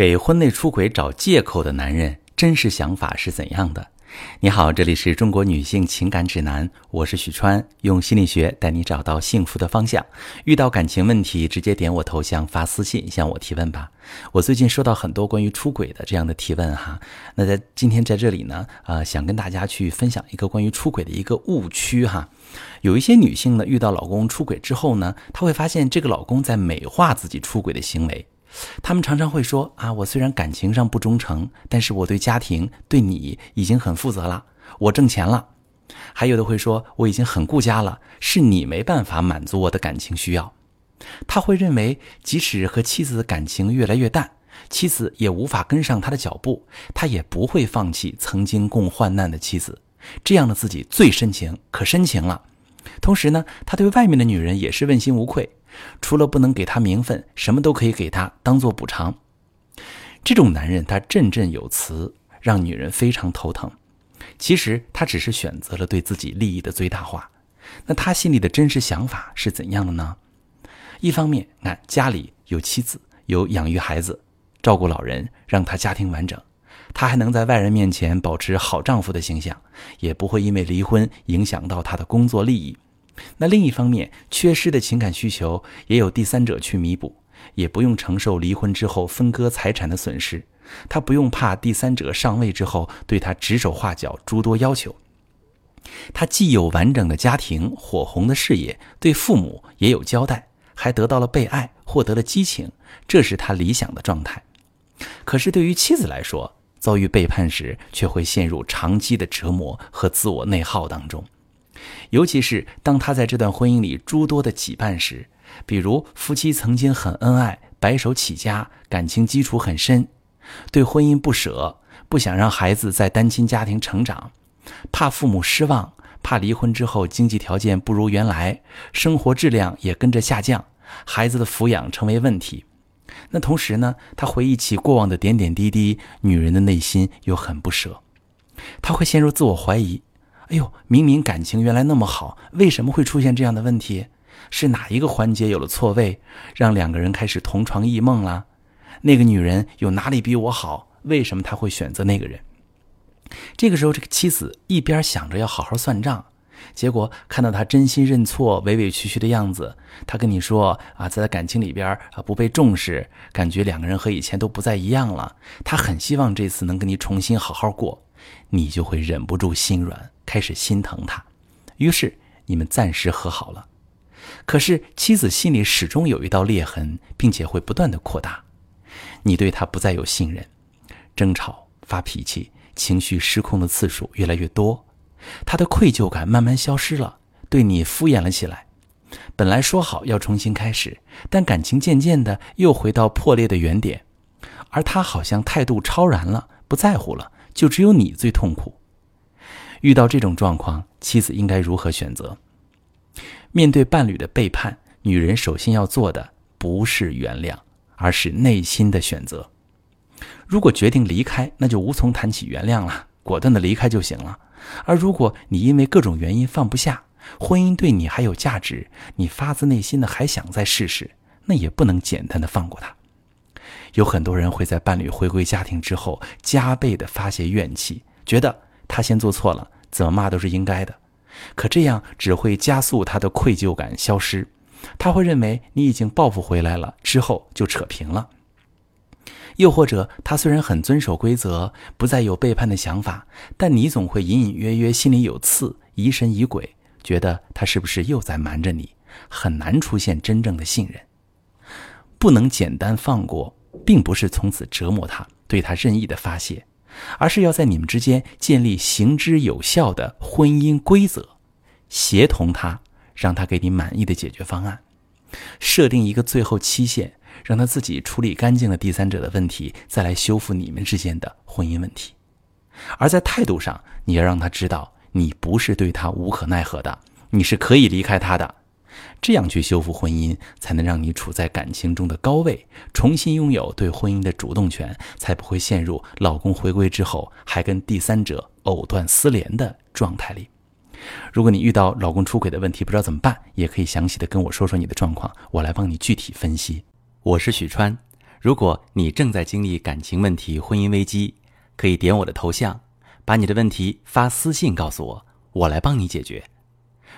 给婚内出轨找借口的男人真实想法是怎样的？你好，这里是中国女性情感指南，我是许川，用心理学带你找到幸福的方向。遇到感情问题，直接点我头像发私信向我提问吧。我最近收到很多关于出轨的这样的提问哈，那在今天在这里呢，呃，想跟大家去分享一个关于出轨的一个误区哈。有一些女性呢，遇到老公出轨之后呢，她会发现这个老公在美化自己出轨的行为。他们常常会说啊，我虽然感情上不忠诚，但是我对家庭、对你已经很负责了，我挣钱了。还有的会说，我已经很顾家了，是你没办法满足我的感情需要。他会认为，即使和妻子的感情越来越淡，妻子也无法跟上他的脚步，他也不会放弃曾经共患难的妻子。这样的自己最深情，可深情了。同时呢，他对外面的女人也是问心无愧。除了不能给他名分，什么都可以给他当做补偿。这种男人他振振有词，让女人非常头疼。其实他只是选择了对自己利益的最大化。那他心里的真实想法是怎样的呢？一方面，看家里有妻子，有养育孩子，照顾老人，让他家庭完整，他还能在外人面前保持好丈夫的形象，也不会因为离婚影响到他的工作利益。那另一方面，缺失的情感需求也有第三者去弥补，也不用承受离婚之后分割财产的损失，他不用怕第三者上位之后对他指手画脚诸多要求。他既有完整的家庭、火红的事业，对父母也有交代，还得到了被爱，获得了激情，这是他理想的状态。可是对于妻子来说，遭遇背叛时，却会陷入长期的折磨和自我内耗当中。尤其是当他在这段婚姻里诸多的羁绊时，比如夫妻曾经很恩爱，白手起家，感情基础很深，对婚姻不舍，不想让孩子在单亲家庭成长，怕父母失望，怕离婚之后经济条件不如原来，生活质量也跟着下降，孩子的抚养成为问题。那同时呢，他回忆起过往的点点滴滴，女人的内心又很不舍，他会陷入自我怀疑。哎呦，明明感情原来那么好，为什么会出现这样的问题？是哪一个环节有了错位，让两个人开始同床异梦了？那个女人有哪里比我好？为什么她会选择那个人？这个时候，这个妻子一边想着要好好算账，结果看到他真心认错、委委屈屈的样子，他跟你说啊，在感情里边啊不被重视，感觉两个人和以前都不再一样了。他很希望这次能跟你重新好好过，你就会忍不住心软。开始心疼他，于是你们暂时和好了。可是妻子心里始终有一道裂痕，并且会不断的扩大。你对他不再有信任，争吵、发脾气、情绪失控的次数越来越多，他的愧疚感慢慢消失了，对你敷衍了起来。本来说好要重新开始，但感情渐渐的又回到破裂的原点，而他好像态度超然了，不在乎了，就只有你最痛苦。遇到这种状况，妻子应该如何选择？面对伴侣的背叛，女人首先要做的不是原谅，而是内心的选择。如果决定离开，那就无从谈起原谅了，果断的离开就行了。而如果你因为各种原因放不下，婚姻对你还有价值，你发自内心的还想再试试，那也不能简单的放过他。有很多人会在伴侣回归家庭之后，加倍的发泄怨气，觉得。他先做错了，怎么骂都是应该的。可这样只会加速他的愧疚感消失，他会认为你已经报复回来了，之后就扯平了。又或者，他虽然很遵守规则，不再有背叛的想法，但你总会隐隐约约心里有刺，疑神疑鬼，觉得他是不是又在瞒着你，很难出现真正的信任。不能简单放过，并不是从此折磨他，对他任意的发泄。而是要在你们之间建立行之有效的婚姻规则，协同他，让他给你满意的解决方案，设定一个最后期限，让他自己处理干净了第三者的问题，再来修复你们之间的婚姻问题。而在态度上，你要让他知道，你不是对他无可奈何的，你是可以离开他的。这样去修复婚姻，才能让你处在感情中的高位，重新拥有对婚姻的主动权，才不会陷入老公回归之后还跟第三者藕断丝连的状态里。如果你遇到老公出轨的问题，不知道怎么办，也可以详细的跟我说说你的状况，我来帮你具体分析。我是许川。如果你正在经历感情问题、婚姻危机，可以点我的头像，把你的问题发私信告诉我，我来帮你解决。